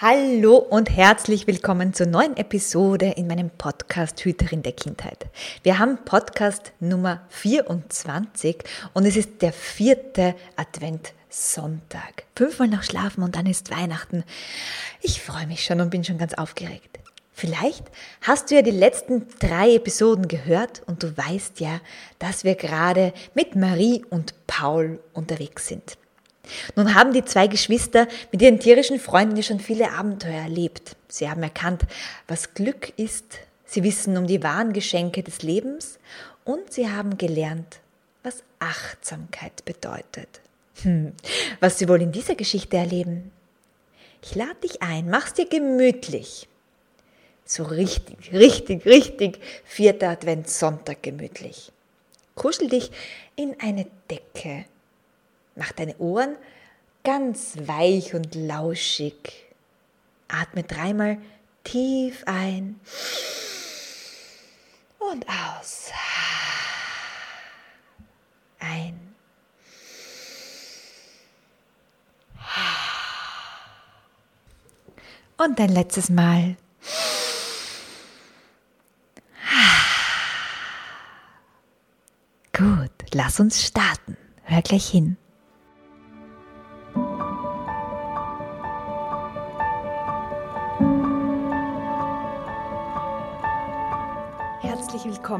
Hallo und herzlich willkommen zur neuen Episode in meinem Podcast Hüterin der Kindheit. Wir haben Podcast Nummer 24 und es ist der vierte Adventssonntag. Fünfmal noch schlafen und dann ist Weihnachten. Ich freue mich schon und bin schon ganz aufgeregt. Vielleicht hast du ja die letzten drei Episoden gehört und du weißt ja, dass wir gerade mit Marie und Paul unterwegs sind. Nun haben die zwei Geschwister mit ihren tierischen Freunden schon viele Abenteuer erlebt. Sie haben erkannt, was Glück ist. Sie wissen um die wahren Geschenke des Lebens und sie haben gelernt, was Achtsamkeit bedeutet. Hm, was sie wohl in dieser Geschichte erleben? Ich lade dich ein, mach's dir gemütlich. So richtig, richtig, richtig vierter Adventssonntag gemütlich. Kuschel dich in eine Decke Mach deine Ohren ganz weich und lauschig. Atme dreimal tief ein und aus. Ein. Und ein letztes Mal. Gut, lass uns starten. Hör gleich hin.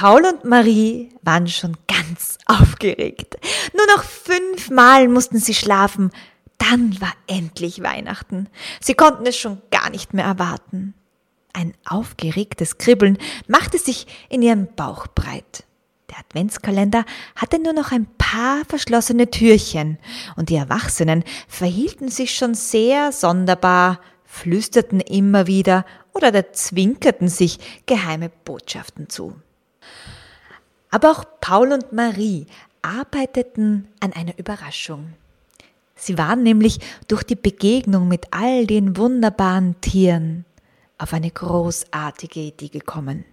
Paul und Marie waren schon ganz aufgeregt. Nur noch fünfmal mussten sie schlafen. Dann war endlich Weihnachten. Sie konnten es schon gar nicht mehr erwarten. Ein aufgeregtes Kribbeln machte sich in ihrem Bauch breit. Der Adventskalender hatte nur noch ein paar verschlossene Türchen und die Erwachsenen verhielten sich schon sehr sonderbar, flüsterten immer wieder oder zwinkerten sich geheime Botschaften zu. Aber auch Paul und Marie arbeiteten an einer Überraschung. Sie waren nämlich durch die Begegnung mit all den wunderbaren Tieren auf eine großartige Idee gekommen.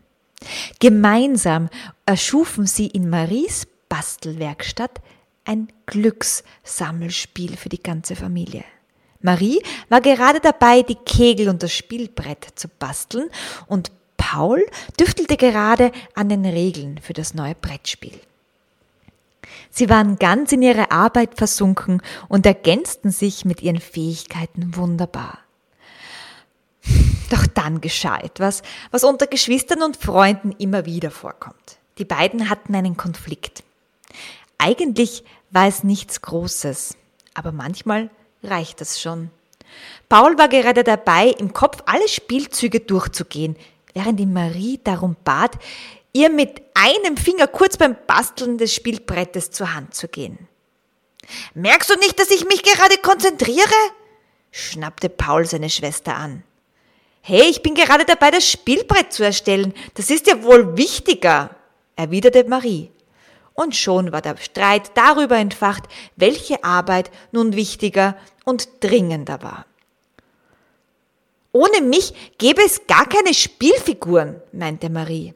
Gemeinsam erschufen sie in Maries Bastelwerkstatt ein Glückssammelspiel für die ganze Familie. Marie war gerade dabei, die Kegel und das Spielbrett zu basteln und Paul düftelte gerade an den Regeln für das neue Brettspiel. Sie waren ganz in ihre Arbeit versunken und ergänzten sich mit ihren Fähigkeiten wunderbar. Doch dann geschah etwas, was unter Geschwistern und Freunden immer wieder vorkommt. Die beiden hatten einen Konflikt. Eigentlich war es nichts Großes, aber manchmal reicht das schon. Paul war gerade dabei, im Kopf alle Spielzüge durchzugehen, während die Marie darum bat, ihr mit einem Finger kurz beim Basteln des Spielbrettes zur Hand zu gehen. Merkst du nicht, dass ich mich gerade konzentriere? schnappte Paul seine Schwester an. Hey, ich bin gerade dabei, das Spielbrett zu erstellen. Das ist ja wohl wichtiger, erwiderte Marie. Und schon war der Streit darüber entfacht, welche Arbeit nun wichtiger und dringender war. Ohne mich gäbe es gar keine Spielfiguren, meinte Marie.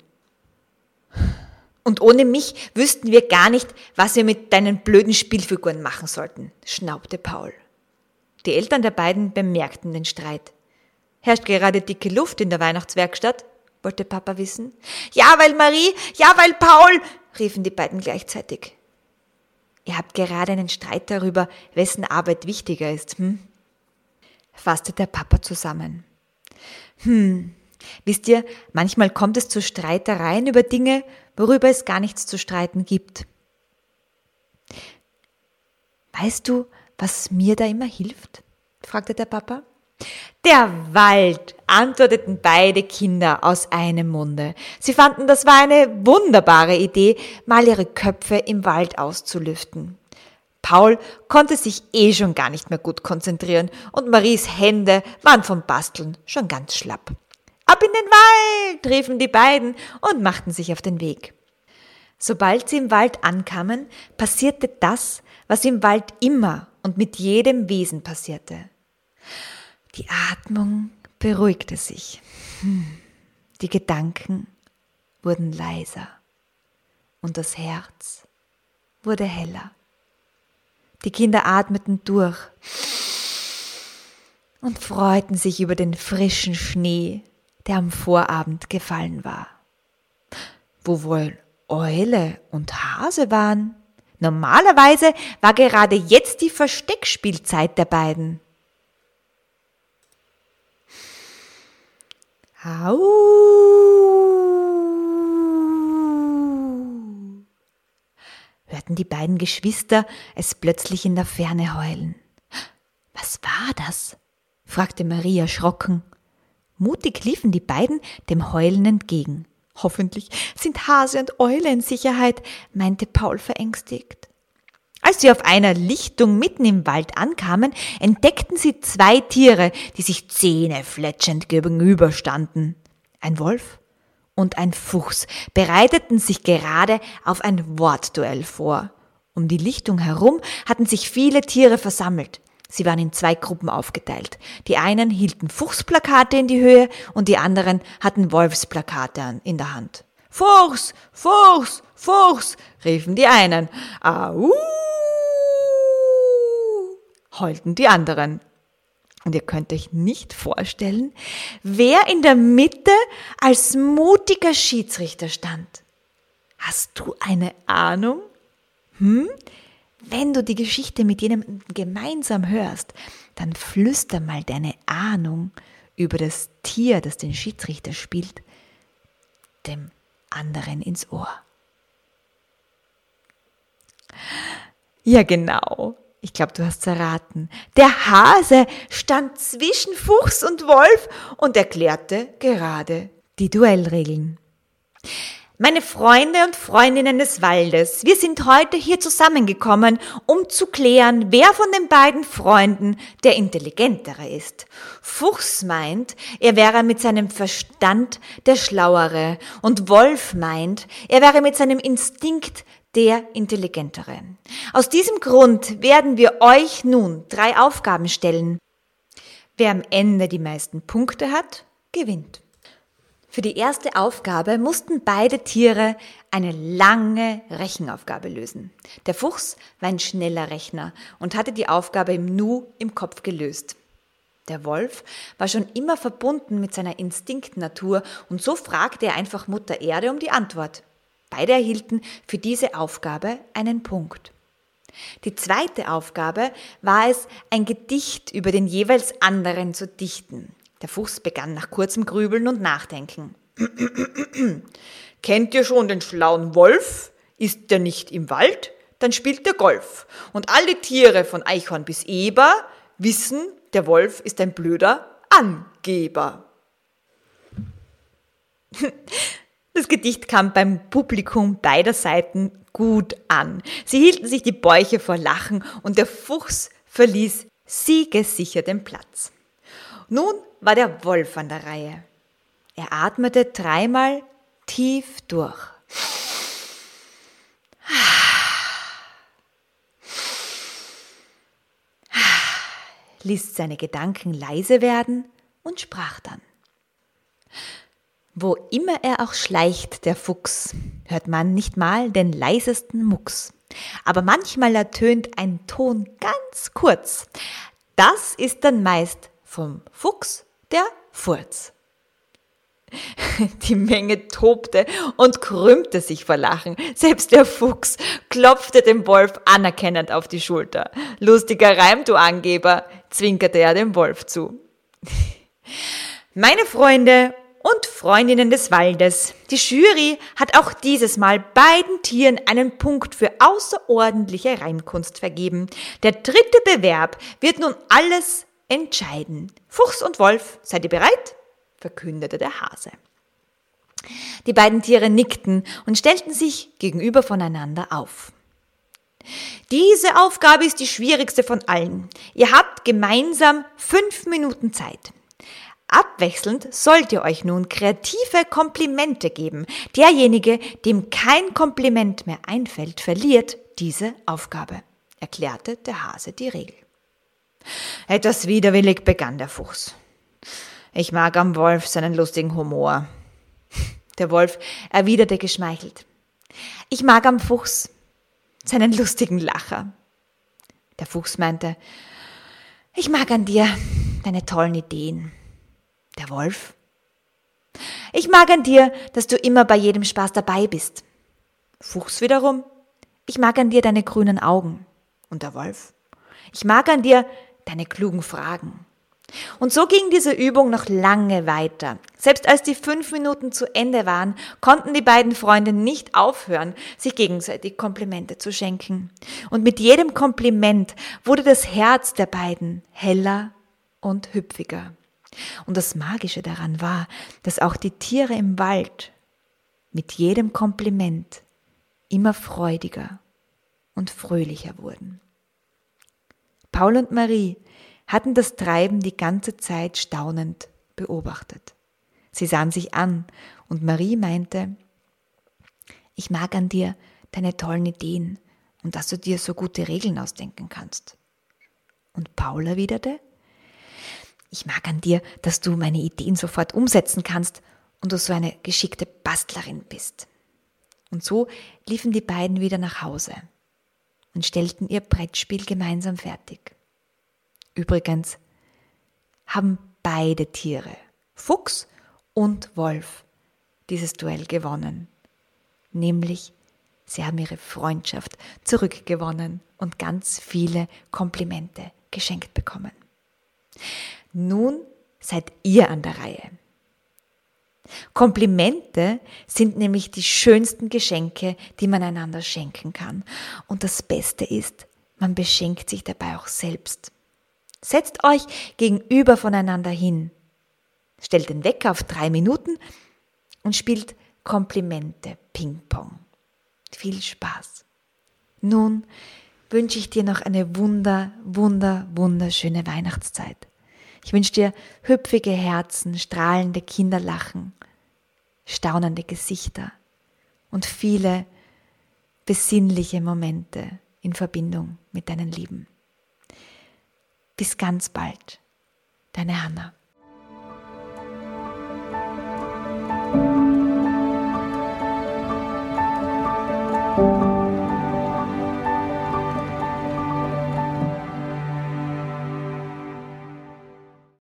Und ohne mich wüssten wir gar nicht, was wir mit deinen blöden Spielfiguren machen sollten, schnaubte Paul. Die Eltern der beiden bemerkten den Streit. Herrscht gerade dicke Luft in der Weihnachtswerkstatt? wollte Papa wissen. Ja, weil Marie, ja, weil Paul, riefen die beiden gleichzeitig. Ihr habt gerade einen Streit darüber, wessen Arbeit wichtiger ist, hm? fasste der Papa zusammen. Hm, wisst ihr, manchmal kommt es zu Streitereien über Dinge, worüber es gar nichts zu streiten gibt. Weißt du, was mir da immer hilft? fragte der Papa. Der Wald, antworteten beide Kinder aus einem Munde. Sie fanden, das war eine wunderbare Idee, mal ihre Köpfe im Wald auszulüften. Paul konnte sich eh schon gar nicht mehr gut konzentrieren und Maries Hände waren vom Basteln schon ganz schlapp. Ab in den Wald, riefen die beiden und machten sich auf den Weg. Sobald sie im Wald ankamen, passierte das, was im Wald immer und mit jedem Wesen passierte. Die Atmung beruhigte sich. Hm. Die Gedanken wurden leiser und das Herz wurde heller. Die Kinder atmeten durch und freuten sich über den frischen Schnee, der am Vorabend gefallen war. Wo wohl Eule und Hase waren? Normalerweise war gerade jetzt die Versteckspielzeit der beiden. Au! Hörten die beiden Geschwister es plötzlich in der Ferne heulen. Was war das? fragte Marie erschrocken. Mutig liefen die beiden dem Heulen entgegen. Hoffentlich sind Hase und Eule in Sicherheit, meinte Paul verängstigt. Als sie auf einer Lichtung mitten im Wald ankamen, entdeckten sie zwei Tiere, die sich zähnefletschend gegenüberstanden. Ein Wolf und ein Fuchs bereiteten sich gerade auf ein Wortduell vor. Um die Lichtung herum hatten sich viele Tiere versammelt. Sie waren in zwei Gruppen aufgeteilt. Die einen hielten Fuchsplakate in die Höhe und die anderen hatten Wolfsplakate in der Hand. Fuchs, Fuchs, Fuchs, riefen die einen. Au, heulten die anderen. Und ihr könnt euch nicht vorstellen, wer in der Mitte als mutiger Schiedsrichter stand. Hast du eine Ahnung? Hm? Wenn du die Geschichte mit jemandem gemeinsam hörst, dann flüster mal deine Ahnung über das Tier, das den Schiedsrichter spielt, dem anderen ins Ohr. Ja, genau. Ich glaube, du hast erraten. Der Hase stand zwischen Fuchs und Wolf und erklärte gerade die Duellregeln. Meine Freunde und Freundinnen des Waldes, wir sind heute hier zusammengekommen, um zu klären, wer von den beiden Freunden der intelligentere ist. Fuchs meint, er wäre mit seinem Verstand der Schlauere und Wolf meint, er wäre mit seinem Instinkt der Intelligentere. Aus diesem Grund werden wir euch nun drei Aufgaben stellen. Wer am Ende die meisten Punkte hat, gewinnt. Für die erste Aufgabe mussten beide Tiere eine lange Rechenaufgabe lösen. Der Fuchs war ein schneller Rechner und hatte die Aufgabe im Nu im Kopf gelöst. Der Wolf war schon immer verbunden mit seiner Instinktnatur und so fragte er einfach Mutter Erde um die Antwort. Beide erhielten für diese Aufgabe einen Punkt. Die zweite Aufgabe war es, ein Gedicht über den jeweils anderen zu dichten. Der Fuchs begann nach kurzem Grübeln und Nachdenken. Kennt ihr schon den schlauen Wolf? Ist der nicht im Wald? Dann spielt der Golf. Und alle Tiere von Eichhorn bis Eber wissen, der Wolf ist ein blöder Angeber. Das Gedicht kam beim Publikum beider Seiten gut an. Sie hielten sich die Bäuche vor Lachen und der Fuchs verließ siegessicher den Platz. Nun war der Wolf an der Reihe. Er atmete dreimal tief durch. ließ seine Gedanken leise werden und sprach dann. Wo immer er auch schleicht, der Fuchs, hört man nicht mal den leisesten Mucks. Aber manchmal ertönt ein Ton ganz kurz. Das ist dann meist vom Fuchs der Furz. Die Menge tobte und krümmte sich vor Lachen. Selbst der Fuchs klopfte dem Wolf anerkennend auf die Schulter. Lustiger Reim, du Angeber, zwinkerte er dem Wolf zu. Meine Freunde und Freundinnen des Waldes. Die Jury hat auch dieses Mal beiden Tieren einen Punkt für außerordentliche Reinkunst vergeben. Der dritte Bewerb wird nun alles entscheiden. Fuchs und Wolf, seid ihr bereit? verkündete der Hase. Die beiden Tiere nickten und stellten sich gegenüber voneinander auf. Diese Aufgabe ist die schwierigste von allen. Ihr habt gemeinsam fünf Minuten Zeit. Abwechselnd sollt ihr euch nun kreative Komplimente geben. Derjenige, dem kein Kompliment mehr einfällt, verliert diese Aufgabe, erklärte der Hase die Regel. Etwas widerwillig begann der Fuchs. Ich mag am Wolf seinen lustigen Humor. Der Wolf erwiderte geschmeichelt. Ich mag am Fuchs seinen lustigen Lacher. Der Fuchs meinte, ich mag an dir deine tollen Ideen. Der Wolf, ich mag an dir, dass du immer bei jedem Spaß dabei bist. Fuchs wiederum, ich mag an dir deine grünen Augen. Und der Wolf, ich mag an dir deine klugen Fragen. Und so ging diese Übung noch lange weiter. Selbst als die fünf Minuten zu Ende waren, konnten die beiden Freunde nicht aufhören, sich gegenseitig Komplimente zu schenken. Und mit jedem Kompliment wurde das Herz der beiden heller und hüpfiger. Und das Magische daran war, dass auch die Tiere im Wald mit jedem Kompliment immer freudiger und fröhlicher wurden. Paul und Marie hatten das Treiben die ganze Zeit staunend beobachtet. Sie sahen sich an und Marie meinte, ich mag an dir deine tollen Ideen und dass du dir so gute Regeln ausdenken kannst. Und Paul erwiderte, ich mag an dir, dass du meine Ideen sofort umsetzen kannst und du so eine geschickte Bastlerin bist. Und so liefen die beiden wieder nach Hause und stellten ihr Brettspiel gemeinsam fertig. Übrigens haben beide Tiere, Fuchs und Wolf, dieses Duell gewonnen. Nämlich, sie haben ihre Freundschaft zurückgewonnen und ganz viele Komplimente geschenkt bekommen. Nun seid ihr an der Reihe. Komplimente sind nämlich die schönsten Geschenke, die man einander schenken kann. Und das Beste ist, man beschenkt sich dabei auch selbst. Setzt euch gegenüber voneinander hin. Stellt den Wecker auf drei Minuten und spielt Komplimente Ping-Pong. Viel Spaß. Nun wünsche ich dir noch eine wunder, wunder, wunderschöne Weihnachtszeit. Ich wünsche dir hüpfige Herzen, strahlende Kinderlachen, staunende Gesichter und viele besinnliche Momente in Verbindung mit deinen Lieben. Bis ganz bald, deine Hanna.